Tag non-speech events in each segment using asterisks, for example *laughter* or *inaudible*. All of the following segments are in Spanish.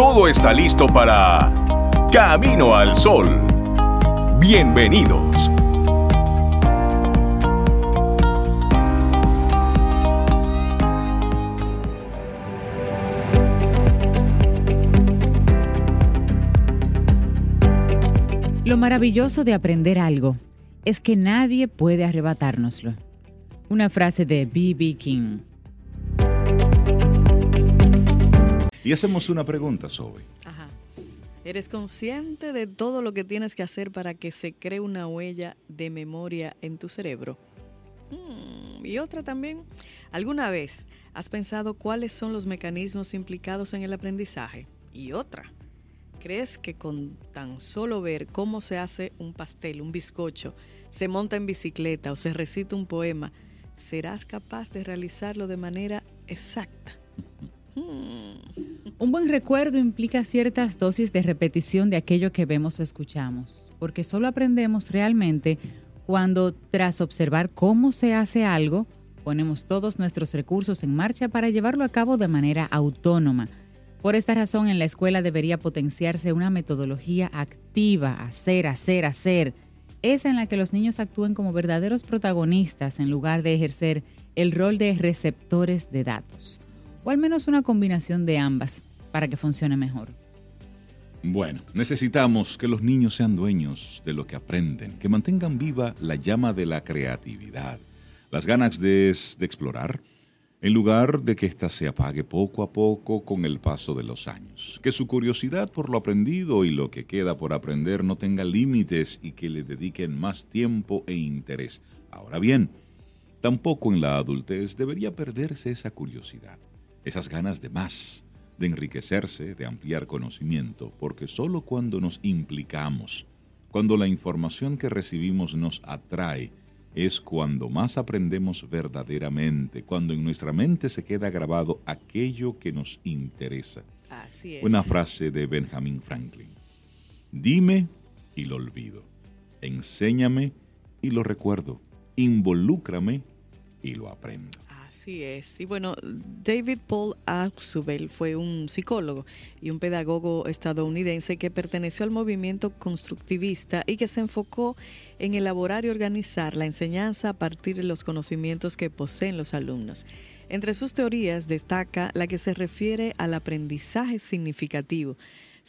todo está listo para Camino al Sol. Bienvenidos. Lo maravilloso de aprender algo es que nadie puede arrebatárnoslo. Una frase de B.B. King. Y hacemos una pregunta, Zoe. Ajá. ¿Eres consciente de todo lo que tienes que hacer para que se cree una huella de memoria en tu cerebro? Hmm, y otra también, ¿alguna vez has pensado cuáles son los mecanismos implicados en el aprendizaje? Y otra, ¿Crees que con tan solo ver cómo se hace un pastel, un bizcocho, se monta en bicicleta o se recita un poema, serás capaz de realizarlo de manera exacta? *laughs* Hmm. Un buen recuerdo implica ciertas dosis de repetición de aquello que vemos o escuchamos, porque solo aprendemos realmente cuando, tras observar cómo se hace algo, ponemos todos nuestros recursos en marcha para llevarlo a cabo de manera autónoma. Por esta razón, en la escuela debería potenciarse una metodología activa, hacer, hacer, hacer, esa en la que los niños actúen como verdaderos protagonistas en lugar de ejercer el rol de receptores de datos, o al menos una combinación de ambas para que funcione mejor. Bueno, necesitamos que los niños sean dueños de lo que aprenden, que mantengan viva la llama de la creatividad, las ganas de, explorar, en lugar de que ésta se apague poco a poco con el paso de los años. Que su curiosidad por lo aprendido y lo que queda por aprender no tenga límites y que le dediquen más tiempo e interés. Ahora bien, tampoco en la adultez debería perderse esa curiosidad, esas ganas de más, de enriquecerse, de ampliar conocimiento, porque solo cuando nos implicamos, cuando la información que recibimos nos atrae, es cuando más aprendemos verdaderamente, cuando en nuestra mente se queda grabado aquello que nos interesa. Así es. Una frase de Benjamin Franklin. Dime y lo olvido. Enséñame y lo recuerdo. Involúcrame y lo aprendo. Así es. Y bueno, David Paul Ausubel fue un psicólogo y un pedagogo estadounidense que perteneció al movimiento constructivista y que se enfocó en elaborar y organizar la enseñanza a partir de los conocimientos que poseen los alumnos. Entre sus teorías destaca la que se refiere al aprendizaje significativo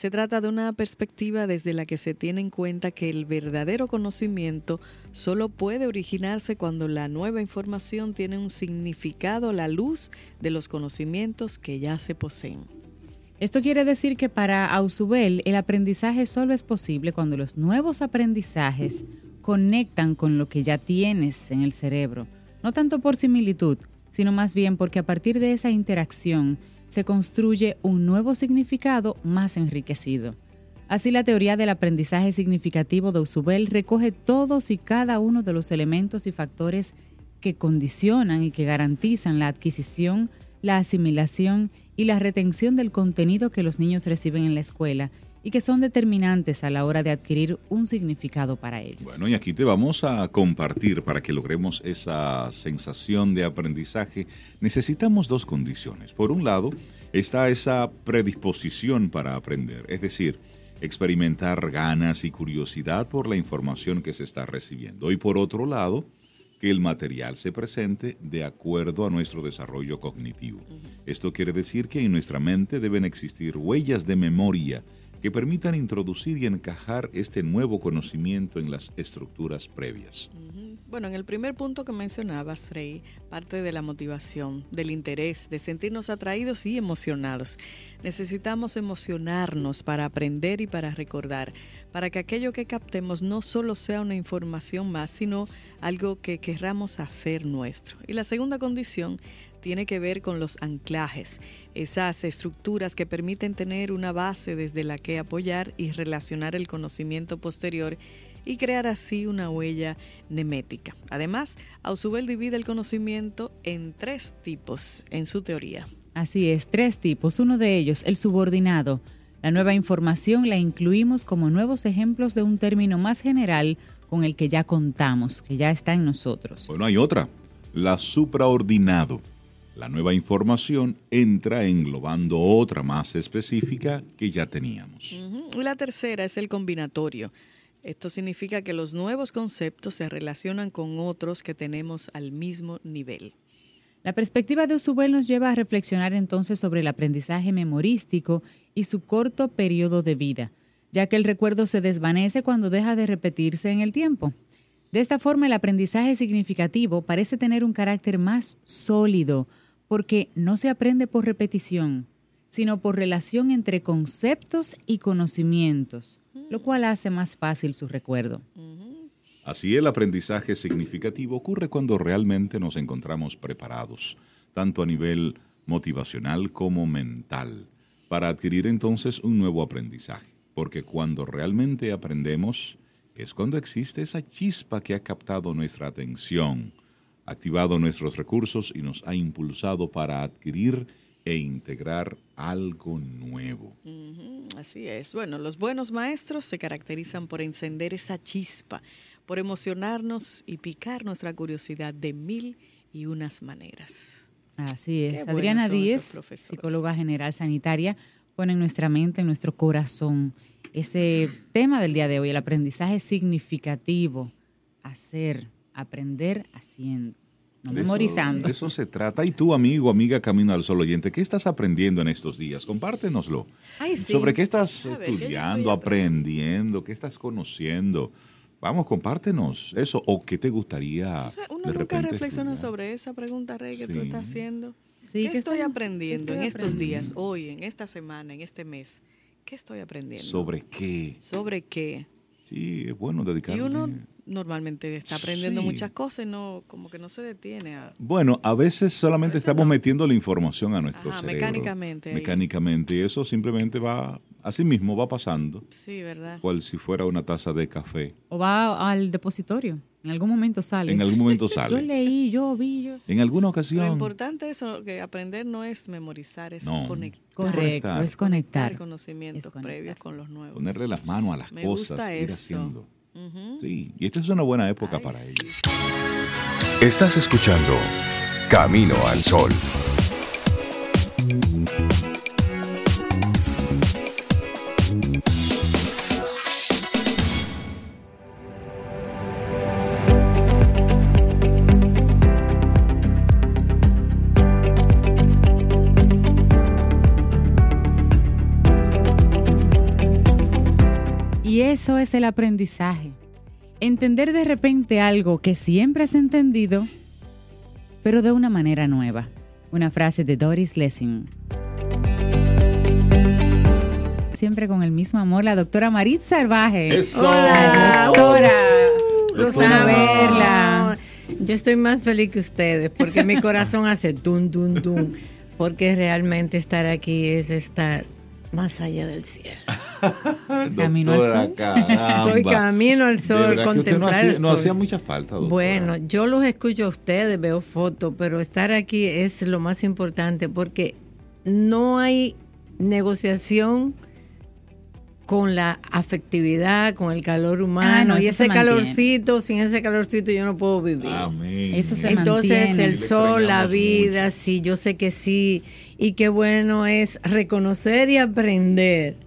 se trata de una perspectiva desde la que se tiene en cuenta que el verdadero conocimiento solo puede originarse cuando la nueva información tiene un significado a la luz de los conocimientos que ya se poseen. Esto quiere decir que para Ausubel el aprendizaje solo es posible cuando los nuevos aprendizajes conectan con lo que ya tienes en el cerebro, no tanto por similitud, sino más bien porque a partir de esa interacción se construye un nuevo significado más enriquecido. Así la teoría del aprendizaje significativo de Usubel recoge todos y cada uno de los elementos y factores que condicionan y que garantizan la adquisición, la asimilación y la retención del contenido que los niños reciben en la escuela y que son determinantes a la hora de adquirir un significado para ellos. Bueno, y aquí te vamos a compartir para que logremos esa sensación de aprendizaje. Necesitamos dos condiciones. Por un lado, está esa predisposición para aprender, es decir, experimentar ganas y curiosidad por la información que se está recibiendo. Y por otro lado, que el material se presente de acuerdo a nuestro desarrollo cognitivo. Esto quiere decir que en nuestra mente deben existir huellas de memoria que permitan introducir y encajar este nuevo conocimiento en las estructuras previas. Bueno, en el primer punto que mencionabas, Rey, parte de la motivación, del interés, de sentirnos atraídos y emocionados. Necesitamos emocionarnos para aprender y para recordar, para que aquello que captemos no solo sea una información más, sino algo que querramos hacer nuestro. Y la segunda condición tiene que ver con los anclajes, esas estructuras que permiten tener una base desde la que apoyar y relacionar el conocimiento posterior y crear así una huella nemética. Además, Ausubel divide el conocimiento en tres tipos en su teoría. Así es, tres tipos. Uno de ellos, el subordinado. La nueva información la incluimos como nuevos ejemplos de un término más general con el que ya contamos, que ya está en nosotros. Bueno, hay otra, la supraordinado. La nueva información entra englobando otra más específica que ya teníamos. La tercera es el combinatorio. Esto significa que los nuevos conceptos se relacionan con otros que tenemos al mismo nivel. La perspectiva de Usubel nos lleva a reflexionar entonces sobre el aprendizaje memorístico y su corto periodo de vida, ya que el recuerdo se desvanece cuando deja de repetirse en el tiempo. De esta forma, el aprendizaje significativo parece tener un carácter más sólido, porque no se aprende por repetición, sino por relación entre conceptos y conocimientos, lo cual hace más fácil su recuerdo. Así el aprendizaje significativo ocurre cuando realmente nos encontramos preparados, tanto a nivel motivacional como mental, para adquirir entonces un nuevo aprendizaje. Porque cuando realmente aprendemos, es cuando existe esa chispa que ha captado nuestra atención, activado nuestros recursos y nos ha impulsado para adquirir e integrar algo nuevo. así es. Bueno, los buenos maestros se caracterizan por encender esa chispa, por emocionarnos y picar nuestra curiosidad de mil y unas maneras. Así es. Adriana Díez, psicóloga general sanitaria, pone en nuestra mente, en nuestro corazón, ese tema del día de hoy, el aprendizaje significativo, hacer, aprender haciendo. No memorizando. Eso, eso se trata. Y tú, amigo, amiga Camino al Sol oyente, ¿qué estás aprendiendo en estos días? Compártenoslo. Sobre qué estás estudiando, aprendiendo, qué estás conociendo. Vamos, compártenos eso. ¿O qué te gustaría? uno nunca reflexiona sobre esa pregunta, Rey, que tú estás haciendo. ¿Qué, estoy aprendiendo en estos días, hoy, en esta semana, en este mes? ¿Qué estoy aprendiendo? ¿Sobre qué? ¿Sobre qué? Sí, es bueno dedicarle. Y uno normalmente está aprendiendo muchas cosas y no, como que no se detiene. A... Bueno, a veces solamente estamos metiendo la información a nuestro Ajá, cerebro. Mecánicamente. Mecánicamente. Y eso simplemente va, así mismo va pasando. Sí, ¿verdad? Cual si fuera una taza de café. O va al depositorio. En algún momento sale. En algún momento *laughs* sale. yo leí, yo vi, yo. En alguna ocasión. Lo importante es que aprender no es memorizar, es conectar. Correcto, es conectar. conocimientos previos con los nuevos. Ponerle las manos a las Me cosas, gusta ir eso. haciendo. Sí, y esta es una buena época Ay, para sí. ello. Estás escuchando Camino al Sol. Eso es el aprendizaje. Entender de repente algo que siempre has entendido, pero de una manera nueva. Una frase de Doris Lessing. Siempre con el mismo amor, la doctora Marit Salvaje. ¡Eso! Hola, doctora. Doctora. Gusto verla. Yo estoy más feliz que ustedes porque mi corazón hace tum, tum, tum. Porque realmente estar aquí es estar más allá del cielo. *laughs* Camino al sol. caramba. Estoy camino al sol, usted no contemplar hacía, el no hacía mucha falta, doctora. Bueno, yo los escucho a ustedes, veo fotos, pero estar aquí es lo más importante porque no hay negociación con la afectividad, con el calor humano. Ah, no, y ese calorcito, sin ese calorcito yo no puedo vivir. Amén. Eso se Entonces mantiene. el sol, la vida, mucho. sí, yo sé que sí. Y qué bueno es reconocer y aprender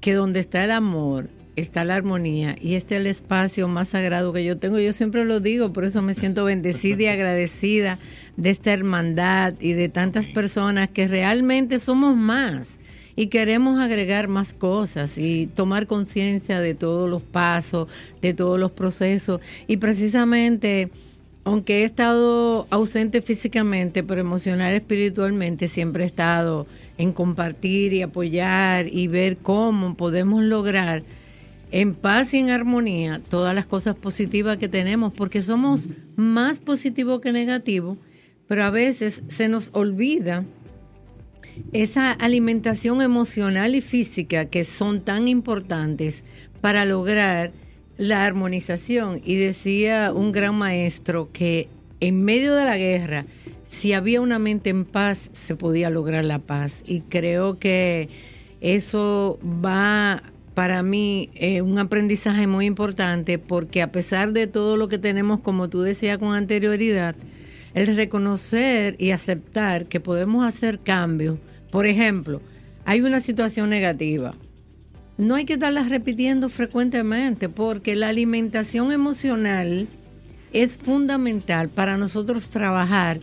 que donde está el amor está la armonía y este es el espacio más sagrado que yo tengo. Yo siempre lo digo, por eso me siento bendecida y *laughs* agradecida de esta hermandad y de tantas personas que realmente somos más y queremos agregar más cosas y tomar conciencia de todos los pasos, de todos los procesos. Y precisamente aunque he estado ausente físicamente, pero emocional espiritualmente, siempre he estado en compartir y apoyar y ver cómo podemos lograr en paz y en armonía todas las cosas positivas que tenemos, porque somos más positivos que negativos, pero a veces se nos olvida esa alimentación emocional y física que son tan importantes para lograr la armonización. Y decía un gran maestro que en medio de la guerra, si había una mente en paz, se podía lograr la paz. Y creo que eso va para mí eh, un aprendizaje muy importante porque a pesar de todo lo que tenemos, como tú decías con anterioridad, el reconocer y aceptar que podemos hacer cambios. Por ejemplo, hay una situación negativa. No hay que estarla repitiendo frecuentemente porque la alimentación emocional es fundamental para nosotros trabajar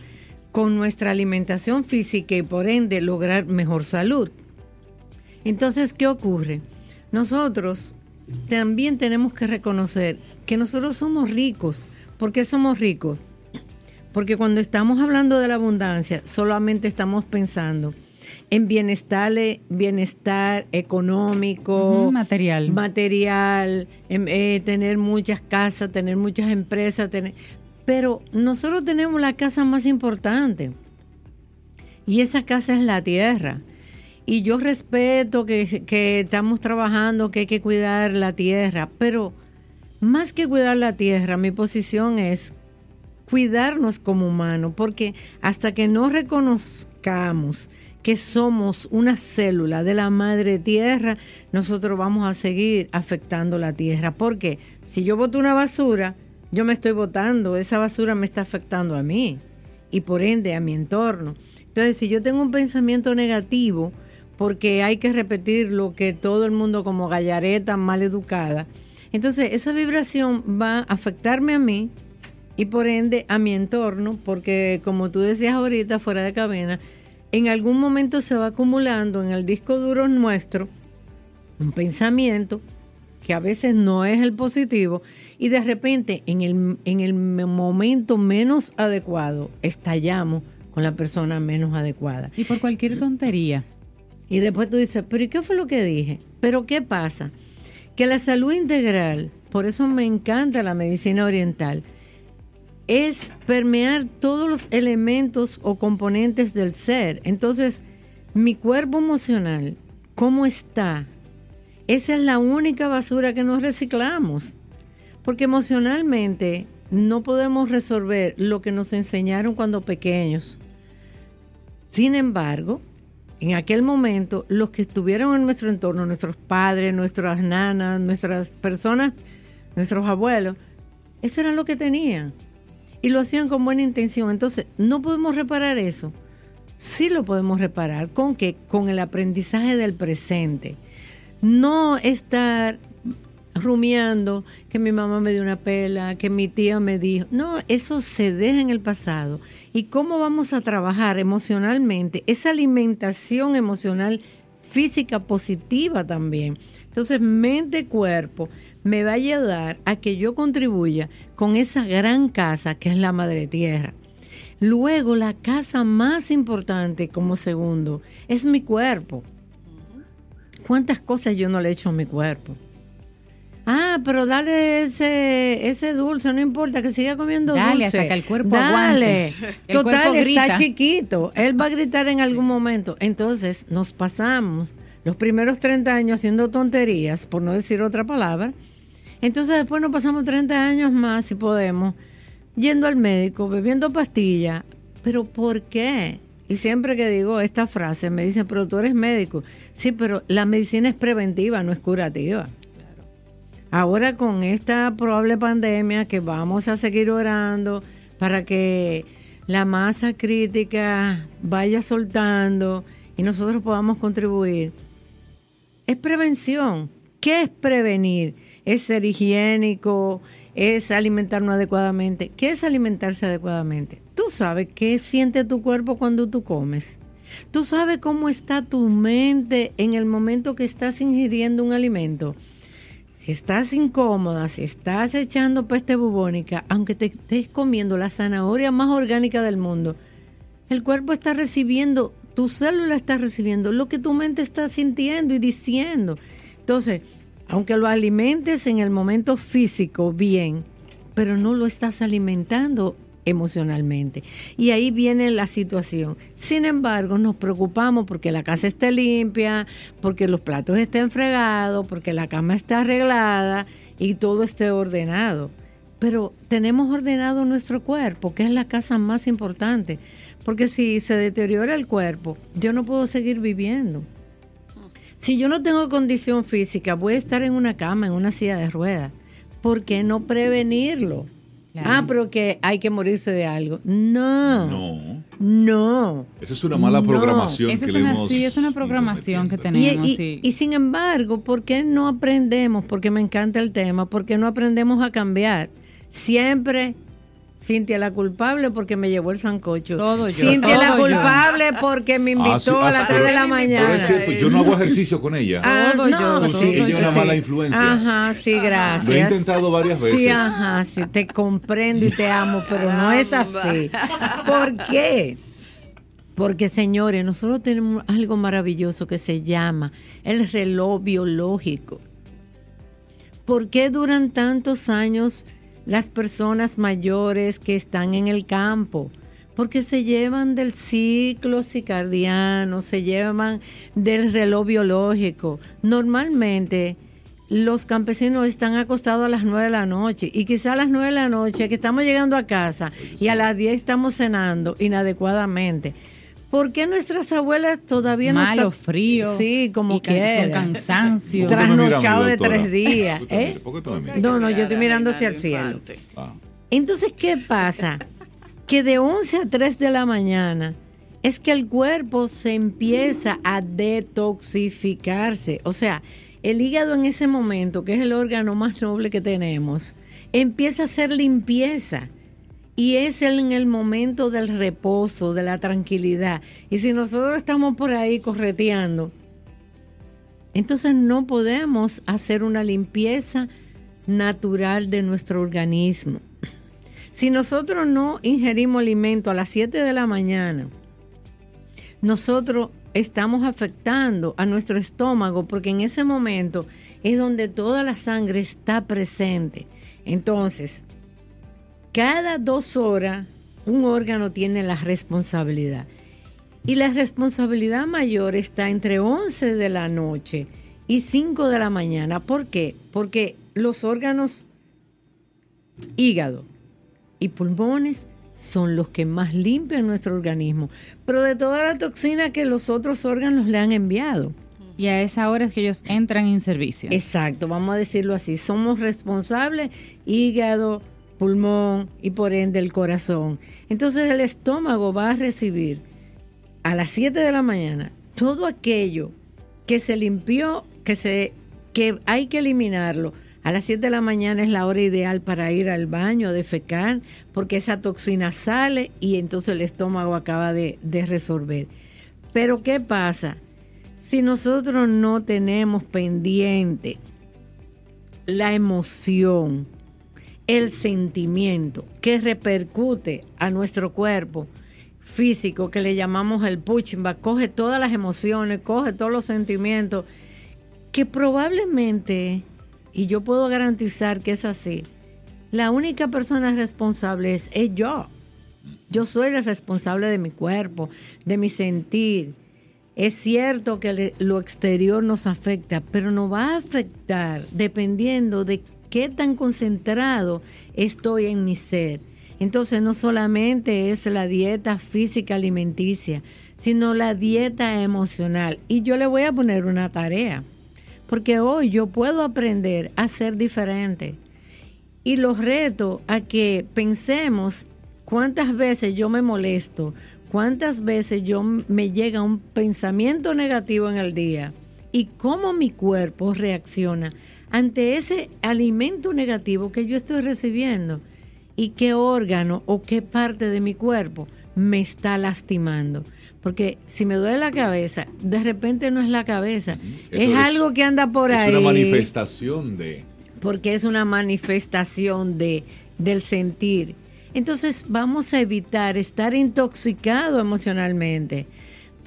con nuestra alimentación física y por ende lograr mejor salud. Entonces, ¿qué ocurre? Nosotros también tenemos que reconocer que nosotros somos ricos. ¿Por qué somos ricos? Porque cuando estamos hablando de la abundancia, solamente estamos pensando en bienestar, bienestar económico, material, material, en, eh, tener muchas casas, tener muchas empresas, tener, pero nosotros tenemos la casa más importante y esa casa es la tierra. Y yo respeto que, que estamos trabajando, que hay que cuidar la tierra, pero más que cuidar la tierra, mi posición es cuidarnos como humanos, porque hasta que no reconozcamos que somos una célula de la madre tierra, nosotros vamos a seguir afectando la tierra. Porque si yo boto una basura, yo me estoy botando, esa basura me está afectando a mí y por ende a mi entorno. Entonces, si yo tengo un pensamiento negativo, porque hay que repetir lo que todo el mundo como gallareta mal educada. Entonces, esa vibración va a afectarme a mí y por ende a mi entorno, porque como tú decías ahorita fuera de cabina, en algún momento se va acumulando en el disco duro nuestro un pensamiento que a veces no es el positivo y de repente en el, en el momento menos adecuado estallamos con la persona menos adecuada. Y por cualquier tontería. Y después tú dices, pero ¿y qué fue lo que dije? Pero ¿qué pasa? Que la salud integral, por eso me encanta la medicina oriental, es permear todos los elementos o componentes del ser. Entonces, mi cuerpo emocional, ¿cómo está? Esa es la única basura que nos reciclamos. Porque emocionalmente no podemos resolver lo que nos enseñaron cuando pequeños. Sin embargo, en aquel momento, los que estuvieron en nuestro entorno, nuestros padres, nuestras nanas, nuestras personas, nuestros abuelos, eso era lo que tenían. Y lo hacían con buena intención. Entonces, no podemos reparar eso. Sí lo podemos reparar. ¿Con qué? Con el aprendizaje del presente. No estar rumiando que mi mamá me dio una pela, que mi tía me dijo. No, eso se deja en el pasado. ¿Y cómo vamos a trabajar emocionalmente? Esa alimentación emocional física positiva también. Entonces, mente-cuerpo me va a ayudar a que yo contribuya con esa gran casa que es la Madre Tierra. Luego, la casa más importante como segundo es mi cuerpo. ¿Cuántas cosas yo no le he hecho a mi cuerpo? Ah, pero dale ese, ese dulce, no importa, que siga comiendo dale, dulce. hasta que el cuerpo dale. aguante. *laughs* El Total, está chiquito. Él va a gritar en algún momento. Entonces, nos pasamos los primeros 30 años haciendo tonterías, por no decir otra palabra. Entonces, después nos pasamos 30 años más, si podemos, yendo al médico, bebiendo pastillas. ¿Pero por qué? Y siempre que digo esta frase, me dicen, pero tú eres médico. Sí, pero la medicina es preventiva, no es curativa. Ahora con esta probable pandemia que vamos a seguir orando para que la masa crítica vaya soltando y nosotros podamos contribuir, es prevención. ¿Qué es prevenir? Es ser higiénico, es alimentarnos adecuadamente. ¿Qué es alimentarse adecuadamente? Tú sabes qué siente tu cuerpo cuando tú comes. Tú sabes cómo está tu mente en el momento que estás ingiriendo un alimento. Si estás incómoda, si estás echando peste bubónica, aunque te estés comiendo la zanahoria más orgánica del mundo, el cuerpo está recibiendo, tu célula está recibiendo lo que tu mente está sintiendo y diciendo. Entonces, aunque lo alimentes en el momento físico bien, pero no lo estás alimentando emocionalmente. Y ahí viene la situación. Sin embargo, nos preocupamos porque la casa esté limpia, porque los platos estén fregados, porque la cama esté arreglada y todo esté ordenado. Pero tenemos ordenado nuestro cuerpo, que es la casa más importante. Porque si se deteriora el cuerpo, yo no puedo seguir viviendo. Si yo no tengo condición física, voy a estar en una cama, en una silla de ruedas. ¿Por qué no prevenirlo? Ah, pero que hay que morirse de algo. No. No. No. Esa es una mala No. programación Esa que es una, hemos sí, es una programación que. Y, tenemos. y- sí. y sin embargo, ¿por qué no aprendemos? Porque me encanta el tema, ¿por qué no aprendemos a cambiar? Siempre Cintia la culpable porque me llevó el sancocho. Todo yo, Cintia la todo yo. culpable porque me invitó Ah, sí, a las sí, 3 de la mañana. es cierto, yo no hago ejercicio con ella. Ah, Todo no, yo, sí, ella es una sí. mala influencia. Ajá, sí, gracias. Lo he intentado varias veces. Sí, ajá, sí, te comprendo y te amo, pero no es así. ¿Por qué? Porque, señores, nosotros tenemos algo maravilloso que se llama el reloj biológico. ¿Por qué duran tantos años las personas mayores que están en el campo? Porque se llevan del ciclo circadiano, se llevan del reloj biológico. Normalmente los campesinos están acostados a las 9 de la noche y quizá a las 9 de la noche que estamos llegando a casa y a las 10 estamos cenando inadecuadamente. ¿Por qué nuestras abuelas todavía no Malo, están- frío. Sí, como quiera. Con cansancio. ¿Por qué me miras a mí, Trasnochado de tres días. ¿Por qué tú me ¿eh? No, no, yo estoy mirando hacia el cielo. Ah. Entonces, ¿qué pasa? Que de 11 a 3 de la mañana es que el cuerpo se empieza a detoxificarse. O sea, el hígado en ese momento, que es el órgano más noble que tenemos, empieza a hacer limpieza. Y es en el momento del reposo, de la tranquilidad. Y si nosotros estamos por ahí correteando, entonces no podemos hacer una limpieza natural de nuestro organismo. Si nosotros no ingerimos alimento a las 7 de la mañana, nosotros estamos afectando a nuestro estómago porque en ese momento es donde toda la sangre está presente. Entonces, cada dos horas un órgano tiene la responsabilidad. Y la responsabilidad mayor está entre 11 de la noche y 5 de la mañana. ¿Por qué? Porque los órganos hígado y pulmones son los que más limpian nuestro organismo, pero de toda la toxina que los otros órganos le han enviado. Y a esa hora es que ellos entran en servicio. Exacto, vamos a decirlo así. Somos responsables hígado, pulmón y por ende el corazón. Entonces el estómago va a recibir a las 7 de la mañana todo aquello que se limpió, que se que hay que eliminarlo. A las 7 de la mañana es la hora ideal para ir al baño a defecar, porque esa toxina sale y entonces el estómago acaba de, de resolver. Pero ¿qué pasa? Si nosotros no tenemos pendiente la emoción, el sentimiento que repercute a nuestro cuerpo físico, que le llamamos el puchimba, coge todas las emociones, coge todos los sentimientos, que probablemente, y yo puedo garantizar que es así, la única persona responsable es, yo. Yo soy la responsable de mi cuerpo, de mi sentir. Es cierto que lo exterior nos afecta, pero nos va a afectar dependiendo de qué tan concentrado estoy en mi ser. Entonces no solamente es la dieta física alimenticia, sino la dieta emocional. Y yo le voy a poner una tarea, porque hoy yo puedo aprender a ser diferente. Y los reto a que pensemos cuántas veces yo me molesto, cuántas veces yo me llega un pensamiento negativo en el día y cómo mi cuerpo reacciona ante ese alimento negativo que yo estoy recibiendo y qué órgano o qué parte de mi cuerpo me está lastimando. Porque si me duele la cabeza, de repente no es la cabeza, es, es- algo que anda por es ahí una manifestación de... porque es una manifestación de, del sentir. Entonces vamos a evitar estar intoxicado emocionalmente,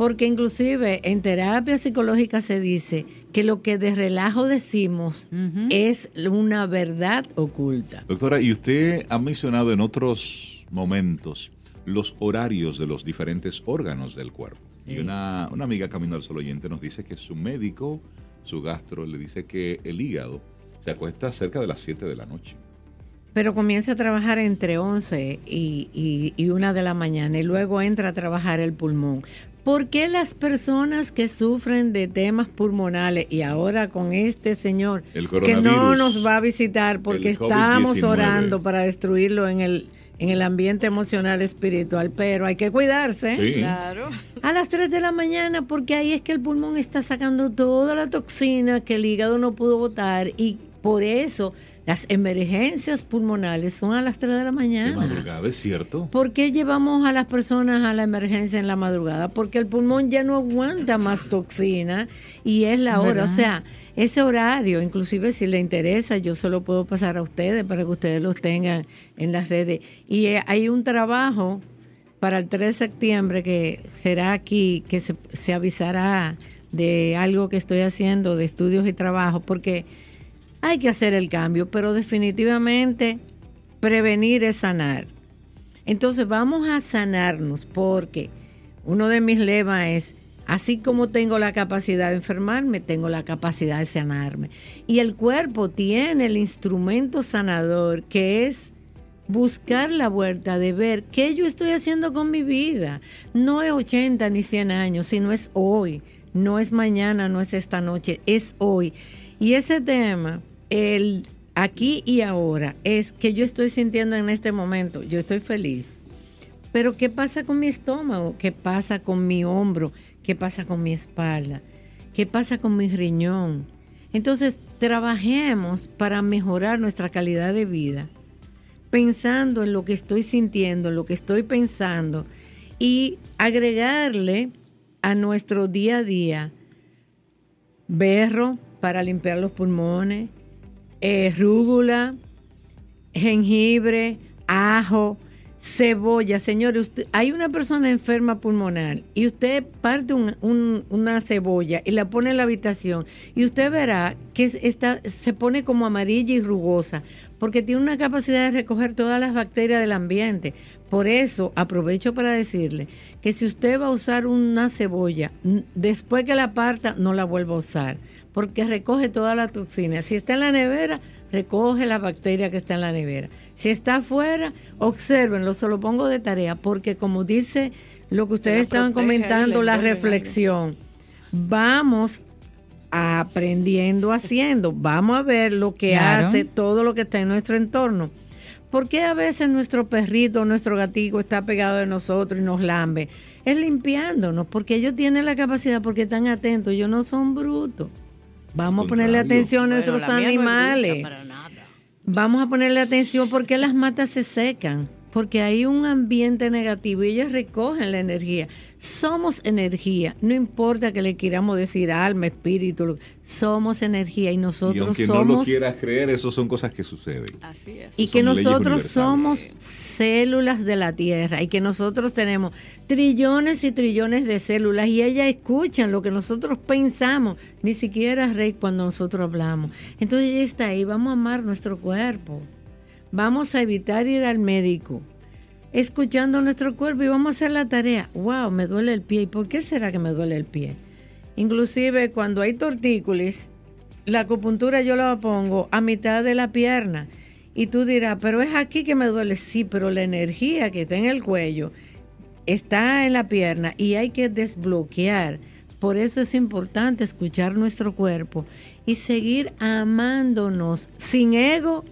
porque inclusive en terapia psicológica se dice que lo que de relajo decimos es una verdad oculta. Doctora, y usted ha mencionado en otros momentos, los horarios de los diferentes órganos del cuerpo. Y una, una amiga Camino al Sol Oyente nos dice que su médico, su gastro, le dice que el hígado se acuesta cerca de las 7 de la noche. Pero comienza a trabajar entre 11 y, y, 1 de la mañana y luego entra a trabajar el pulmón. ¿Por qué las personas que sufren de temas pulmonales y ahora con este señor que no nos va a visitar porque estamos orando para destruirlo en el, en el ambiente emocional espiritual, pero hay que cuidarse. Claro. A las 3 de la mañana porque ahí es que el pulmón está sacando toda la toxina que el hígado no pudo botar y por eso las emergencias pulmonales son a las 3 de la mañana. De madrugada, es cierto. ¿Por qué llevamos a las personas a la emergencia en la madrugada? Porque el pulmón ya no aguanta más toxina y es la hora. O sea, ese horario, inclusive si le interesa, yo se lo puedo pasar a ustedes para que ustedes los tengan en las redes. Y eh, hay un trabajo para el 3 de septiembre que será aquí, que se, se avisará de algo que estoy haciendo, de estudios y trabajos, porque hay que hacer el cambio, pero definitivamente prevenir es sanar. Entonces vamos a sanarnos porque uno de mis lemas es, así como tengo la capacidad de enfermarme, tengo la capacidad de sanarme. Y el cuerpo tiene el instrumento sanador que es buscar la vuelta de ver qué yo estoy haciendo con mi vida. No es 80 ni 100 años, sino es hoy. No es mañana, no es esta noche, es hoy. Y ese tema el aquí y ahora es que yo estoy sintiendo en este momento, yo estoy feliz. Pero ¿qué pasa con mi estómago? ¿Qué pasa con mi hombro? ¿Qué pasa con mi espalda? ¿Qué pasa con mi riñón? Entonces, trabajemos para mejorar nuestra calidad de vida, pensando en lo que estoy sintiendo, en lo que estoy pensando y agregarle a nuestro día a día berro para limpiar los pulmones, eh, rúgula, jengibre, ajo, cebolla. Señores, hay una persona enferma pulmonar y usted parte una cebolla y la pone en la habitación y usted verá que está, se pone como amarilla y rugosa porque tiene una capacidad de recoger todas las bacterias del ambiente. Por eso aprovecho para decirle que si usted va a usar una cebolla, después que la parta, no la vuelva a usar porque recoge toda la toxina. Si está en la nevera, recoge la bacteria que está en la nevera. Si está afuera, observenlo, se lo pongo de tarea, porque como dice lo que ustedes estaban comentando, la reflexión, vamos aprendiendo haciendo, vamos a ver lo que hace todo lo que está en nuestro entorno. ¿Por qué a veces nuestro perrito, nuestro gatito está pegado de nosotros y nos lambe? Es limpiándonos, porque ellos tienen la capacidad, porque están atentos, ellos no son brutos. Vamos a ponerle atención a nuestros animales. Vamos a ponerle atención porque las matas se secan porque hay un ambiente negativo y ellas recogen la energía. Somos energía, no importa que le queramos decir alma, espíritu, somos energía y nosotros y aunque somos... no lo quieras creer, eso son cosas que suceden. Así es. Y que nosotros somos células de la Tierra y que nosotros tenemos trillones y trillones de células y ellas escuchan lo que nosotros pensamos, ni siquiera rey cuando nosotros hablamos. Entonces ella está ahí, vamos a amar nuestro cuerpo. Vamos a evitar ir al médico escuchando nuestro cuerpo y vamos a hacer la tarea. Wow, me duele el pie. ¿Y por qué será que me duele el pie? Inclusive cuando hay tortícolis, la acupuntura yo la pongo a mitad de la pierna. Y tú dirás, pero es aquí que me duele. Sí, pero la energía que está en el cuello está en la pierna y hay que desbloquear. Por eso es importante escuchar nuestro cuerpo y seguir amándonos sin ego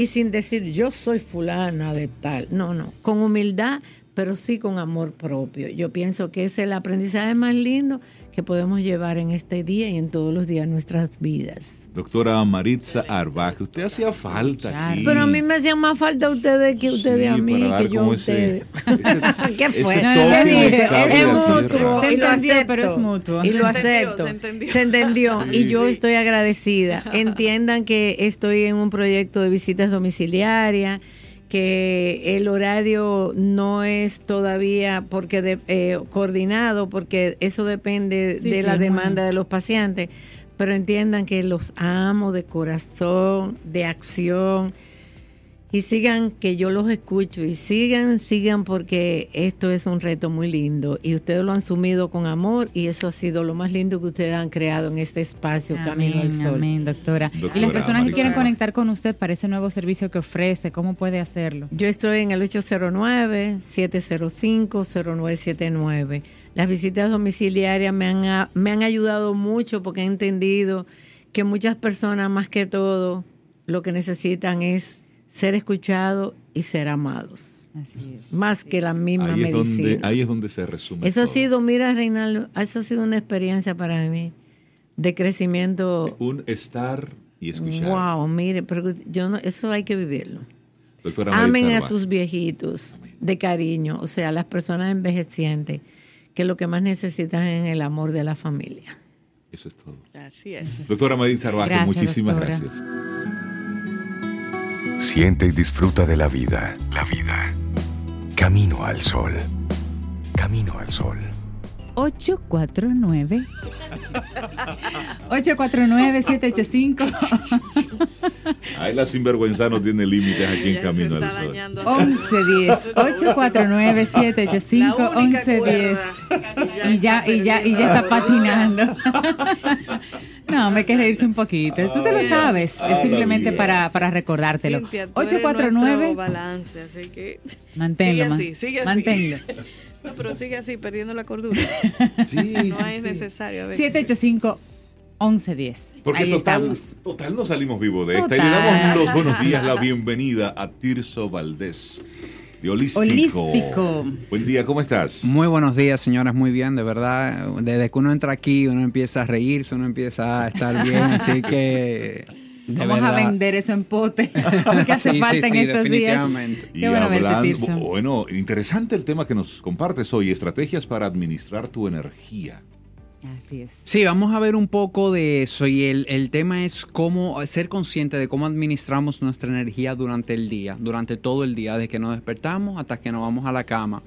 y sin decir yo soy fulana de tal. No, no, con humildad, pero sí con amor propio. Yo pienso que es el aprendizaje más lindo que podemos llevar en este día y en todos los días de nuestras vidas. Doctora Maritza Arbaj, usted hacía falta aquí. Pero a mí me hacían más falta ustedes que ustedes a mí, que yo a ustedes. *laughs* ¿Qué fue? es mutuo. Se entendió, pero es mutuo. Y lo acepto. Se entendió. Se entendió. *laughs* y yo estoy agradecida. *laughs* Entiendan que estoy en un proyecto de visitas domiciliarias que el horario no es todavía porque eh, coordinado, porque eso depende de la demanda de los pacientes, pero entiendan que los amo de corazón, de acción y sigan que yo los escucho y sigan, sigan porque esto es un reto muy lindo y ustedes lo han sumido con amor y eso ha sido lo más lindo que ustedes han creado en este espacio Camino al Sol. Amén, doctora. Y las personas que quieren conectar con usted para ese nuevo servicio que ofrece, ¿cómo puede hacerlo? Yo estoy en el 809-705-0979. Las visitas domiciliarias me han, me han ayudado mucho porque he entendido que muchas personas más que todo lo que necesitan es ser escuchados y ser amados. Así es. Más que la misma ahí medicina. donde, ahí es donde se resume. Eso ha sido, mira, Reinaldo, eso ha sido una experiencia para mí de crecimiento. Un estar y escuchar. Wow, mire, pero yo no, eso hay que vivirlo. Doctora Amen a sus viejitos de cariño, o sea, las personas envejecientes, que lo que más necesitan es el amor de la familia. Eso es todo. Así es. Doctora Madín Sarvaje, muchísimas gracias. Siente y disfruta de la vida. La vida. Camino al sol. Camino al sol. 849 849 785 Ahí la sinvergüenza no tiene límites aquí en Camino al Sol. 1110 849 785 1110 y ya y ya y ya está patinando. *laughs* No, me quiere irse un poquito. Tú te lo sabes. Es simplemente para, para recordártelo. 849 balance, así que *laughs* manténlo, sigue así, sigue manténlo. *laughs* No, pero sigue así, perdiendo la cordura. *laughs* Sí, no es necesario. A veces. 785 1110. Porque Ahí total, estamos. total no salimos vivos de esta. Y le damos los buenos días, la bienvenida a Tirso Valdés. De Holístico. Holístico. Buen día, ¿cómo estás? Muy buenos días, señoras, muy bien, de verdad. Desde que uno entra aquí, uno empieza a reírse, uno empieza a estar bien, *laughs* así que Vamos a vender eso en pote, *laughs* *laughs* que hace sí, falta sí, en sí, estos definitivamente. días. Y Qué bueno, hablando, bueno, interesante el tema que nos compartes hoy, estrategias para administrar tu energía. Así es. Sí, vamos a ver un poco de eso y el, el, tema es cómo ser consciente de cómo administramos nuestra energía durante el día, durante todo el día, desde que nos despertamos hasta que nos vamos a la cama.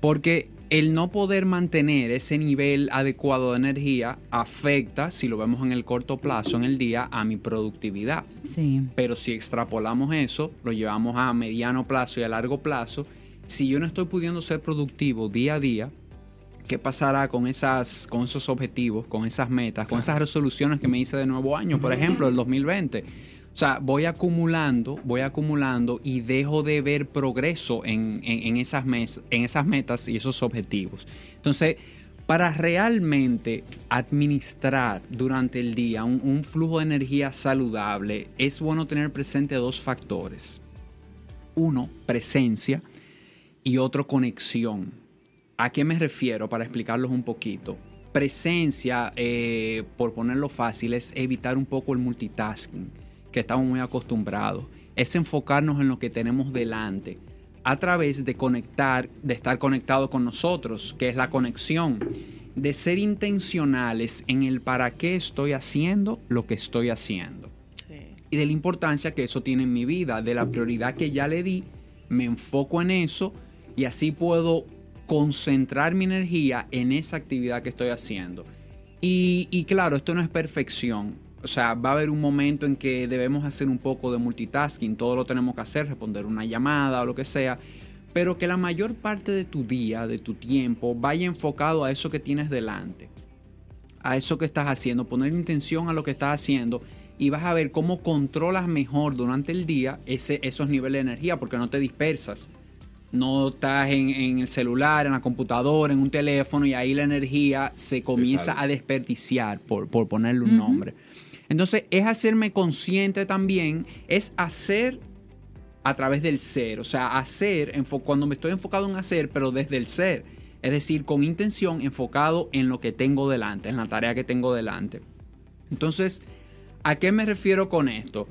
Porque el no poder mantener ese nivel adecuado de energía afecta, si lo vemos en el corto plazo, en el día, a mi productividad. Sí. Pero si extrapolamos eso, lo llevamos a mediano plazo y a largo plazo, si yo no estoy pudiendo ser productivo día a día, ¿qué pasará con, esas, con esos objetivos, con esas metas, con esas resoluciones que me hice de nuevo año, por ejemplo, el 2020? O sea, voy acumulando, voy acumulando y dejo de ver progreso en, en, en esas, mes, en esas metas y esos objetivos. Entonces, para realmente administrar durante el día un, un, flujo de energía saludable, es bueno tener presente dos factores. Uno, presencia y otro, conexión. ¿A qué me refiero? Para explicarlos un poquito. Presencia, eh, por ponerlo fácil, es evitar un poco el multitasking que estamos muy acostumbrados. Es enfocarnos en lo que tenemos delante a través de conectar, de estar conectado con nosotros, que es la conexión, de ser intencionales en el para qué estoy haciendo lo que estoy haciendo. Sí. Y de la importancia que eso tiene en mi vida, de la prioridad que ya le di, me enfoco en eso y así puedo concentrar mi energía en esa actividad que estoy haciendo. Y, claro, esto no es perfección, o sea, va a haber un momento en que debemos hacer un poco de multitasking, todo lo tenemos que hacer, responder una llamada o lo que sea, pero que la mayor parte de tu día, de tu tiempo, vaya enfocado a eso que tienes delante, a eso que estás haciendo, poner intención a lo que estás haciendo y vas a ver cómo controlas mejor durante el día ese, esos niveles de energía, porque no te dispersas. No estás en, en, el celular, en la computadora, en un teléfono y ahí la energía se comienza a desperdiciar, por, por ponerle un uh -huh. nombre. Entonces es hacerme consciente también, es hacer a través del ser, o sea, hacer cuando me estoy enfocado en hacer, pero desde el ser, es decir, con intención enfocado en lo que tengo delante, en la tarea que tengo delante. Entonces, ¿a qué me refiero con esto?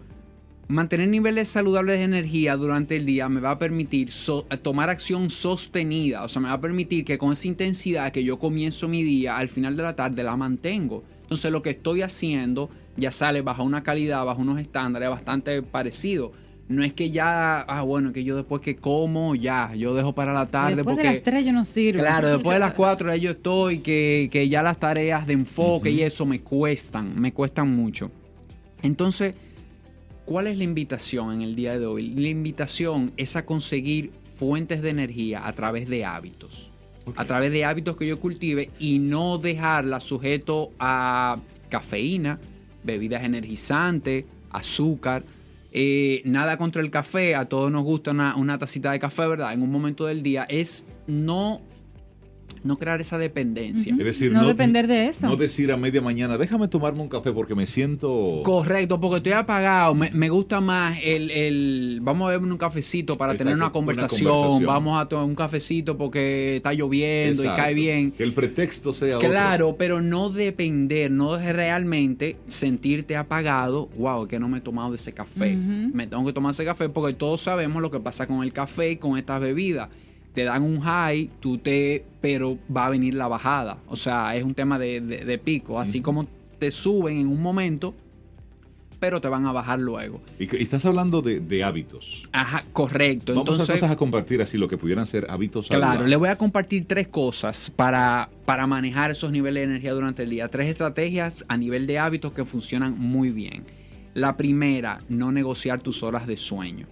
Mantener niveles saludables de energía durante el día me va a permitir so tomar acción sostenida, o sea, me va a permitir que con esa intensidad que yo comienzo mi día, al final de la tarde la mantengo. Entonces lo que estoy haciendo ya sale bajo una calidad, bajo unos estándares bastante parecidos. No es que ya, ah, bueno, que yo después que como, ya, yo dejo para la tarde. Después porque, de las 3 yo no sirvo. Claro, después de las *laughs* 4 ya yo estoy, que, que ya las tareas de enfoque uh -huh. y eso me cuestan, me cuestan mucho. Entonces, ¿Cuál es la invitación en el día de hoy? La invitación es a conseguir fuentes de energía a través de hábitos. A través de hábitos que yo cultive y no dejarla sujeto a cafeína, bebidas energizantes, azúcar. Eh, nada contra el café, a todos nos gusta una, una tacita de café, ¿verdad? En un momento del día es no no crear esa dependencia. Es decir, No depender de eso. No decir a media mañana, déjame tomarme un café porque me siento... Correcto, porque estoy apagado. Me, me gusta más el, el- Vamos a beber un cafecito para tener Exacto, una una conversación. conversación. Vamos a tomar un cafecito porque está lloviendo Exacto. y cae bien. Que el pretexto sea otro. Claro, pero no depender, no realmente sentirte apagado. Wow, que no me he tomado ese café. Me tengo que tomar ese café porque todos sabemos lo que pasa con el café y con estas bebidas. Te dan un high, tú te, pero va a venir la bajada. O sea, es un tema de, de- de pico. Así como te suben en un momento, pero te van a bajar luego. Y, estás hablando de, de hábitos. Ajá, correcto. Vamos Entonces, entonces a compartir así lo que pudieran ser hábitos Claro, saludables. le voy a compartir tres cosas para, para manejar esos niveles de energía durante el día. Tres estrategias a nivel de hábitos que funcionan muy bien. La primera, no negociar tus horas de sueño.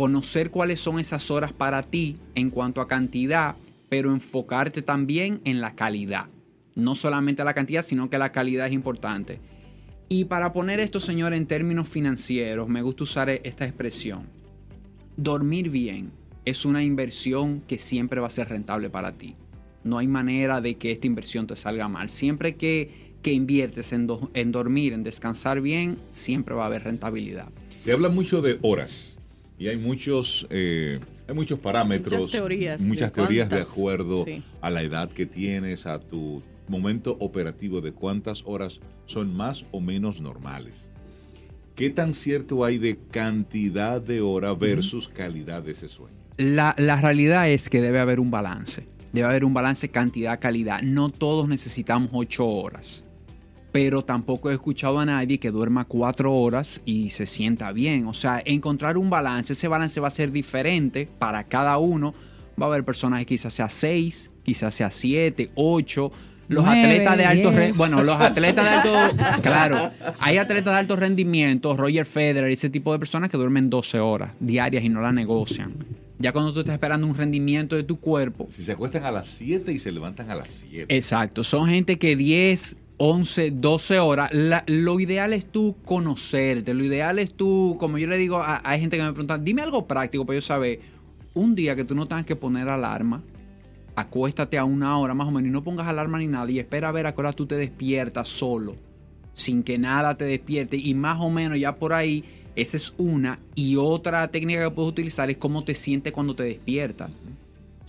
Conocer cuáles son esas horas para ti en cuanto a cantidad, pero enfocarte también en la calidad. No solamente la cantidad, sino que la calidad es importante. Y para poner esto, señor, en términos financieros, me gusta usar esta expresión dormir bien es una inversión que siempre va a ser rentable para ti. No hay manera de que esta inversión te salga mal. Siempre que, que inviertes en, do- en dormir, en descansar bien, siempre va a haber rentabilidad. Se habla mucho de horas y hay muchos, eh, hay muchos parámetros, Muchas teorías de muchas teorías de acuerdo sí. a la edad que tienes, a tu momento operativo de cuántas horas son más o menos normales. ¿Qué tan cierto hay de cantidad de hora versus calidad de ese sueño? La, la realidad es que debe haber un balance. Debe haber un balance cantidad-calidad. No todos necesitamos ocho horas. Pero tampoco he escuchado a nadie que duerma cuatro horas y se sienta bien. O sea, encontrar un balance. Ese balance va a ser diferente para cada uno. Va a haber personas que quizás sea seis, quizás sea siete, ocho. Los Nueve, atletas de alto diez. bueno, los atletas de alto, *laughs* claro, hay atletas de alto rendimiento, Roger Federer, ese tipo de personas que duermen 12 horas diarias y no la negocian. Ya cuando tú estás esperando un rendimiento de tu cuerpo, Si se acuestan a las 7 y se levantan a las 7. Exacto, son gente que 10, 11, 12 horas, lo ideal es tú conocerte, lo ideal es tú, como yo le digo, a- hay gente que me pregunta, dime algo práctico para yo saber, un día que tú no tengas que poner alarma, acuéstate a una hora más o menos y no pongas alarma ni nada y espera a ver a qué hora tú te despiertas solo, sin que nada te despierte y más o menos ya por ahí, esa es una. Y otra técnica que puedes utilizar es cómo te sientes cuando te despiertas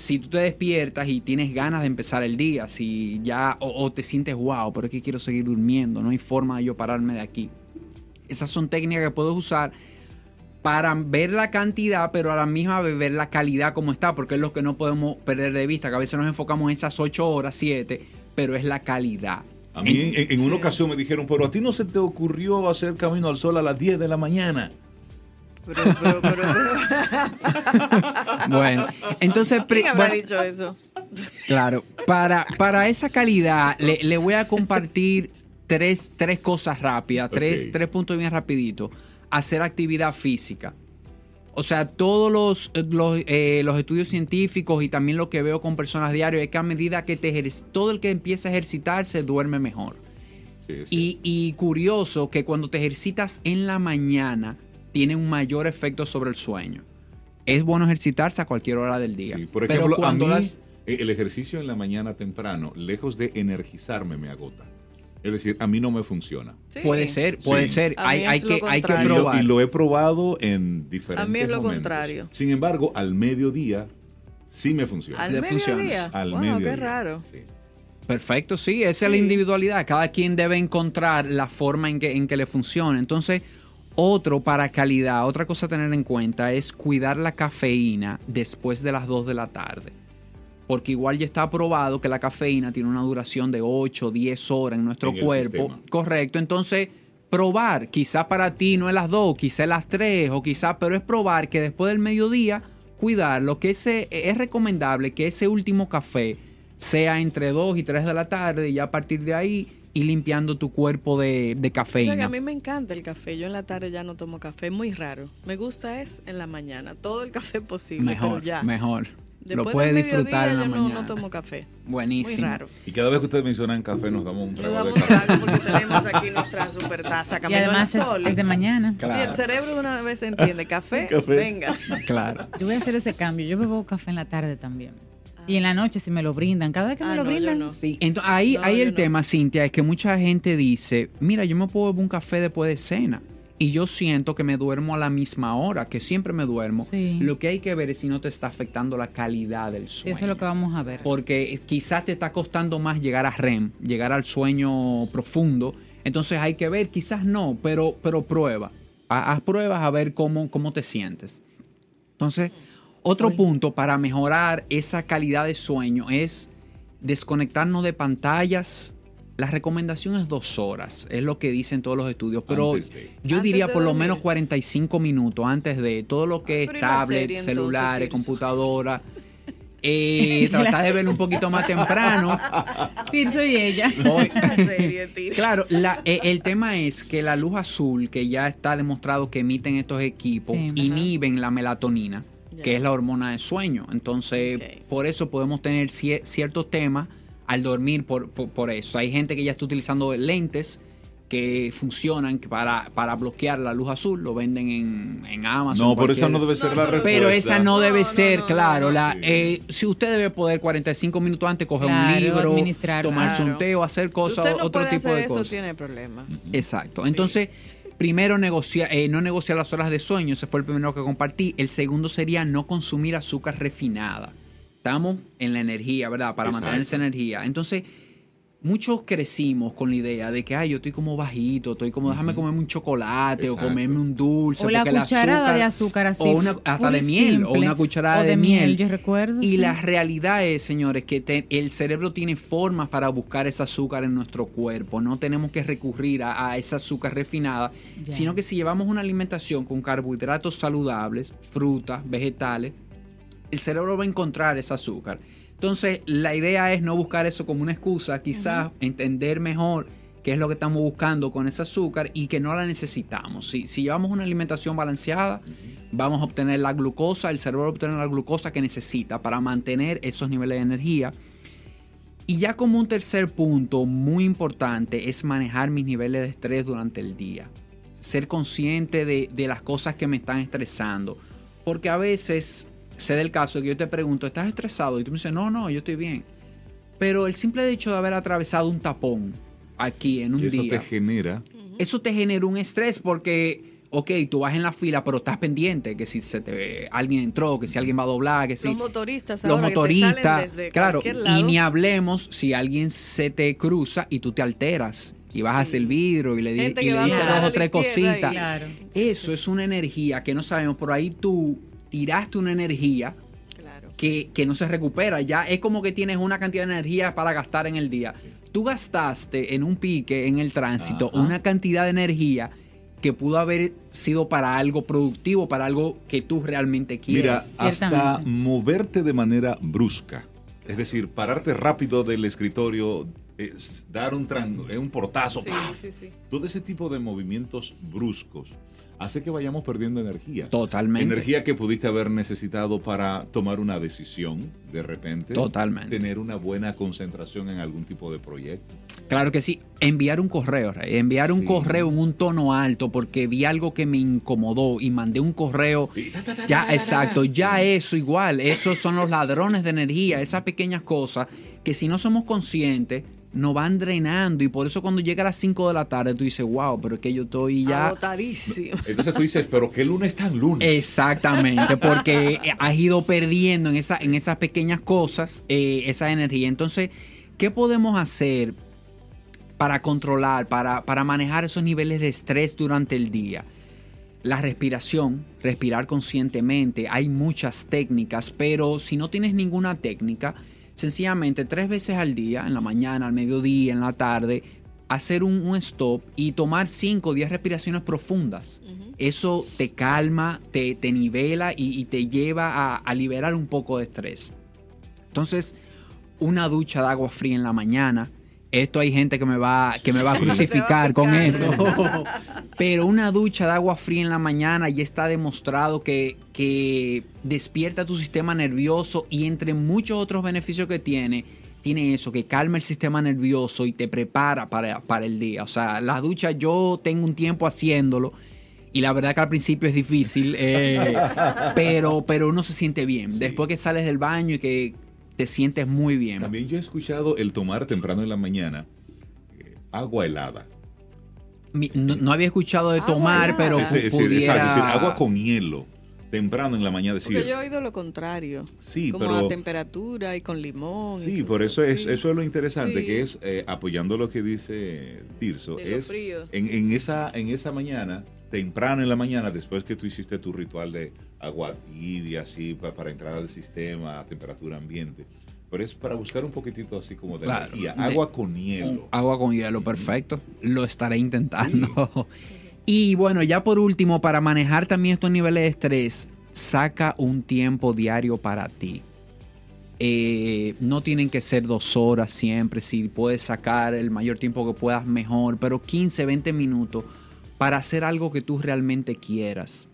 si tú te despiertas y tienes ganas de empezar el día, si ya, o, o te sientes wow, pero es que quiero seguir durmiendo, no hay forma de yo pararme de aquí. Esas son técnicas que puedes usar para ver la cantidad, pero a la misma vez ver la calidad como está, porque es lo que no podemos perder de vista, que a veces nos enfocamos en esas 8 horas, 7, pero es la calidad. A mí en, en una ocasión me dijeron, pero a ti no se te ocurrió hacer camino al sol a las 10 de la mañana. Pero, pero, pero, *laughs* Bueno, entonces, ¿Quién habrá bueno, dicho eso? Claro, para, para esa calidad le, le voy a compartir tres, tres cosas rápidas, tres, tres puntos bien rapiditos. Hacer actividad física. O sea, todos los, los, eh, los estudios científicos y también lo que veo con personas diarios es que a medida que te todo el que empieza a ejercitarse duerme mejor. Sí, es Y, y curioso que cuando te ejercitas en la mañana tiene un mayor efecto sobre el sueño. Es bueno ejercitarse a cualquier hora del día. Sí, por pero ejemplo, cuando a mí, las- eh, el ejercicio en la mañana temprano, lejos de energizarme, me agota. Es decir, a mí no me funciona. Sí. Puede ser, puede Sí. ser. Hay, que, hay que contrario. Y lo, probar. y lo he probado en diferentes A mí es lo momentos. contrario. Sin embargo, al mediodía sí me funciona. Al mediodía. Al wow, mediodía. qué raro. Sí. Perfecto, sí, esa es la individualidad. Cada quien debe encontrar la forma en que, en que le funcione. Entonces, otro para calidad, otra cosa a tener en cuenta es cuidar la cafeína después de las 2 de la tarde. Porque igual ya está probado que la cafeína tiene una duración de 8, 10 horas en nuestro En cuerpo. Correcto. Entonces, probar, quizás para ti no es las 2, quizás es las 3 o quizás, pero es probar que después del mediodía cuidar lo que ese, es recomendable que ese último café sea entre 2 y 3 de la tarde y ya a partir de ahí y limpiando tu cuerpo de, de O cafeína. sea que a mí me encanta el café. Yo en la tarde ya no tomo café, es muy raro. Me gusta es en la mañana, todo el café posible, mejor, pero ya. mejor. Lo Después puedes del disfrutar en la yo no- mañana. No, tomo café. Muy Buenísimo. raro. Y cada vez que ustedes mencionan café, nos damos un trago damos de un trago porque tenemos aquí nuestra super taza. Y además al es, sol. es de mañana. Sí, el Claro, cerebro de una vez entiende. Café, *laughs* Café. venga. claro. Yo voy a hacer ese cambio. Yo bebo café en la tarde también. Y en la noche si me lo brindan. Cada vez que Ah, me lo no, yo brindan. no. Sí, entonces ahí, No, ahí el no. tema, Cintia, es que mucha gente dice, mira, yo me puedo beber un café después de cena. Y yo siento que me duermo a la misma hora, que siempre me duermo. Sí. Lo que hay que ver es si no te está afectando la calidad del sueño. eso es lo que vamos a ver. Porque quizás te está costando más llegar a REM, llegar al sueño profundo. Entonces hay que ver, quizás no, pero, pero prueba. Ha- Haz pruebas a ver cómo, cómo te sientes. Entonces, otro Uy. punto para mejorar esa calidad de sueño es desconectarnos de pantallas. La recomendación es dos horas, es lo que dicen todos los estudios, pero de. yo diría por lo menos 45 minutos antes de todo lo que Ah, es pero ¿y la tablet, serie, entonces, celulares, Tirso? computadora. *laughs* Eh, tratar de verlo un poquito más temprano. Tirso y ella. *laughs* Hoy- claro, la- eh, el tema es que la luz azul, que ya está demostrado que emiten estos equipos, Sí. inhiben la melatonina, Que es la hormona de sueño. Entonces, por eso podemos tener cie- ciertos temas al dormir por, por- por eso. Hay gente que ya está utilizando lentes que funcionan para, para bloquear la luz azul, lo venden en, en Amazon. No, por esa no debe ser No, la respuesta. pero esa no debe no, ser, no, claro. no, la, Sí. eh, si usted debe poder 45 minutos antes coger Claro, un libro, tomarse un té o hacer Si cosas, usted no otro puede tipo hacer de eso, cosas. tiene problema. Exacto. Entonces, primero negocia, eh, no negociar las horas de sueño, ese fue el primero que compartí. El segundo sería no consumir azúcar refinada. Estamos en la energía, ¿verdad? Para Exacto. mantener esa energía. Entonces, muchos crecimos con la idea de que, ay, yo estoy como bajito, estoy como, déjame comerme un chocolate Exacto. o comerme un dulce. O la porque el cucharada de azúcar así. O una, hasta de miel, o una cucharada O de, miel. Yo recuerdo. Y sí. la realidad es, señores, que te- el cerebro tiene formas para buscar ese azúcar en nuestro cuerpo. No tenemos que recurrir a, a esa azúcar refinada, sino que si llevamos una alimentación con carbohidratos saludables, frutas, vegetales, el cerebro va a encontrar ese azúcar. Entonces, la idea es no buscar eso como una excusa, quizás entender mejor qué es lo que estamos buscando con ese azúcar y que no la necesitamos. Si, si llevamos una alimentación balanceada, vamos a obtener la glucosa, el cerebro va a obtener la glucosa que necesita para mantener esos niveles de energía. Y ya como un tercer punto muy importante es manejar mis niveles de estrés durante el día. Ser consciente de, de las cosas que me están estresando. Porque a veces sé del caso que yo te pregunto, ¿estás estresado? Y tú me dices, no, no, yo estoy bien. Pero el simple hecho de haber atravesado un tapón aquí en un Y eso día te genera. eso te genera un estrés porque, ok, tú vas en la fila, pero estás pendiente que si se te, alguien entró, que si alguien va a doblar, que si Los motoristas los ahora que te salen motoristas, desde claro, y ni hablemos si alguien se te cruza y tú te alteras y bajas Sí. el vidrio y le, y le dices dos o tres cositas. Claro. Eso es una energía que no sabemos, por ahí tú tiraste una energía Claro. que, que no se recupera. Ya es como que tienes una cantidad de energía para gastar en el día. Tú gastaste en un pique, en el tránsito, Ajá. una cantidad de energía que pudo haber sido para algo productivo, para algo que tú realmente quieres. Mira, hasta moverte de manera brusca. Es decir, pararte rápido del escritorio, es dar un, eh, un portazo, Sí, sí, sí. todo ese tipo de movimientos bruscos hace que vayamos perdiendo energía. Totalmente. Energía que pudiste haber necesitado para tomar una decisión de repente. Totalmente. Tener una buena concentración en algún tipo de proyecto. Claro que sí. Enviar un correo, Rey. Enviar un correo en un tono alto porque vi algo que me incomodó y mandé un correo. Ya, exacto. Ya eso igual. Esos son los ladrones de energía. Esas pequeñas cosas que si no somos conscientes nos van drenando y por eso cuando llega a las 5 de la tarde tú dices, wow, pero es que yo estoy ya... Agotadísimo. Entonces tú dices, pero qué lunes tan lunes. Exactamente, porque has ido perdiendo en, esa, en esas pequeñas cosas eh, esa energía. Entonces, ¿qué podemos hacer para controlar, para, para manejar esos niveles de estrés durante el día? La respiración, respirar conscientemente, hay muchas técnicas, pero si no tienes ninguna técnica, sencillamente tres veces al día, en la mañana, al mediodía, en la tarde, hacer un, un stop y tomar 5 o 10 respiraciones profundas. Eso te calma, te, te nivela y, y te lleva a, a liberar un poco de estrés. Entonces, una ducha de agua fría en la mañana, esto hay gente que me va, que me va a *laughs* crucificar con esto. *laughs* Pero una ducha de agua fría en la mañana ya está demostrado que, que despierta tu sistema nervioso y entre muchos otros beneficios que tiene, tiene eso, que calma el sistema nervioso y te prepara para, para el día. O sea, la ducha yo tengo un tiempo haciéndolo. Y la verdad que al principio es difícil, eh, *laughs* pero, pero uno se siente bien. Después que sales del baño y que te sientes muy bien. También yo he escuchado el tomar temprano en la mañana eh, agua helada. Mi- no, no había escuchado de tomar, pero Ese- ese- pudiera... exacto, es decir, agua con hielo. Temprano en la mañana decir. Porque yo he oído lo contrario. Sí, como pero- a temperatura y con limón. Sí, incluso, por eso es, sí. eso es lo interesante, Sí. que es eh, apoyando lo que dice Tirso, De lo es frío. en, en esa, en esa mañana, temprano en la mañana, después que tú hiciste tu ritual de agua tibia, así, pa- para entrar al sistema a temperatura ambiente. Pero es para buscar un poquitito así como de Claro, energía. de- Agua con hielo. Agua con hielo, perfecto. Lo estaré intentando. *laughs* Y bueno, ya por último, para manejar también estos niveles de estrés, saca un tiempo diario para ti. Eh, no tienen que ser dos horas siempre, si puedes sacar el mayor tiempo que puedas, mejor, pero 15, 20 minutos para hacer algo que tú realmente quieras.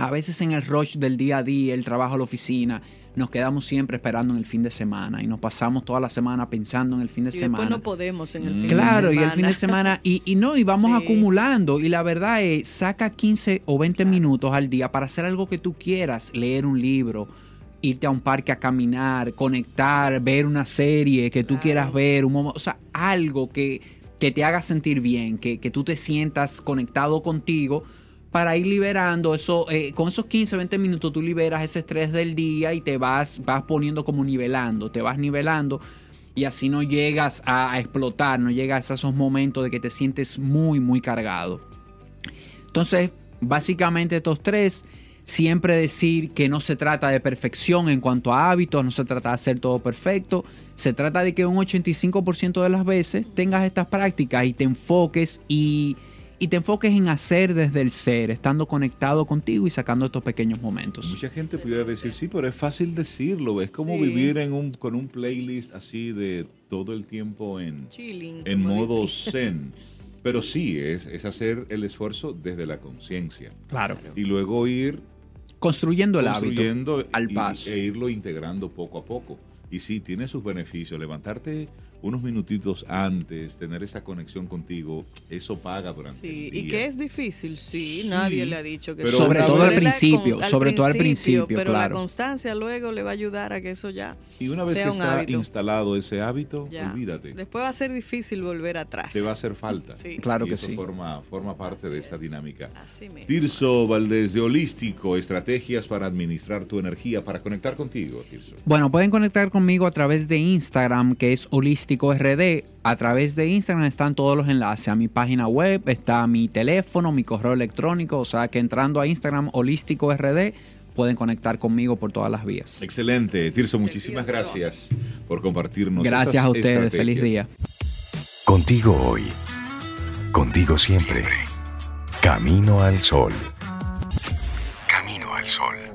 A veces en el rush del día a día, el trabajo, la oficina, nos quedamos siempre esperando en el fin de semana y nos pasamos toda la semana pensando en el fin de Y semana. después no podemos en el fin de Claro, y semana. el fin de semana, y, y no, y vamos Sí. acumulando. Y la verdad es, saca 15 o 20 minutos al día para hacer algo que tú quieras, leer un libro, irte a un parque a caminar, conectar, ver una serie que tú Claro. quieras ver, un o sea, algo que, que te haga sentir bien, que, que tú te sientas conectado contigo para ir liberando eso, eh, con esos 15, 20 minutos tú liberas ese estrés del día y te vas, vas poniendo como nivelando, te vas nivelando y así no llegas a, a explotar, no llegas a esos momentos de que te sientes muy, muy cargado. Entonces, básicamente estos tres, siempre decir que no se trata de perfección en cuanto a hábitos, no se trata de hacer todo perfecto, se trata de que un 85% de las veces tengas estas prácticas y te enfoques y, y te enfoques en hacer desde el ser, estando conectado contigo y sacando estos pequeños momentos. Mucha gente pudiera decir, sí, pero es fácil decirlo. Es como Sí. vivir en un, con un playlist así de todo el tiempo en, Chilling. en modo dice. zen. *laughs* Pero sí, es, es hacer el esfuerzo desde la conciencia. Claro. Y luego ir Construyendo el hábito. construyendo al paso. e irlo integrando poco a poco. Y sí, tiene sus beneficios. Levantarte unos minutitos antes, tener esa conexión contigo, eso paga durante Sí, el y día. que es difícil, sí, Sí, nadie le ha dicho que pero. Sobre todo al principio, con- sobre todo al principio, Pero claro. la constancia luego le va a ayudar a que eso ya, Y una vez sea que un está hábito. instalado ese hábito, ya. olvídate, Después va a ser difícil volver atrás. te va a hacer falta. Sí. Claro y que eso sí. Forma, forma parte de esa dinámica. Así mismo. Tirso Valdés de Holístico, estrategias para administrar tu energía, para conectar contigo, Tirso. Bueno, pueden conectar conmigo a través de Instagram, que es Holístico RD. A través de Instagram están todos los enlaces a mi página web, está mi teléfono, mi correo electrónico, o sea que entrando a Instagram Holístico RD pueden conectar conmigo por todas las vías. Excelente. Tirso, muchísimas gracias por compartirnos. Gracias esas a ustedes, estrategias. feliz día. Contigo hoy. Contigo siempre. Camino al sol. Camino al sol.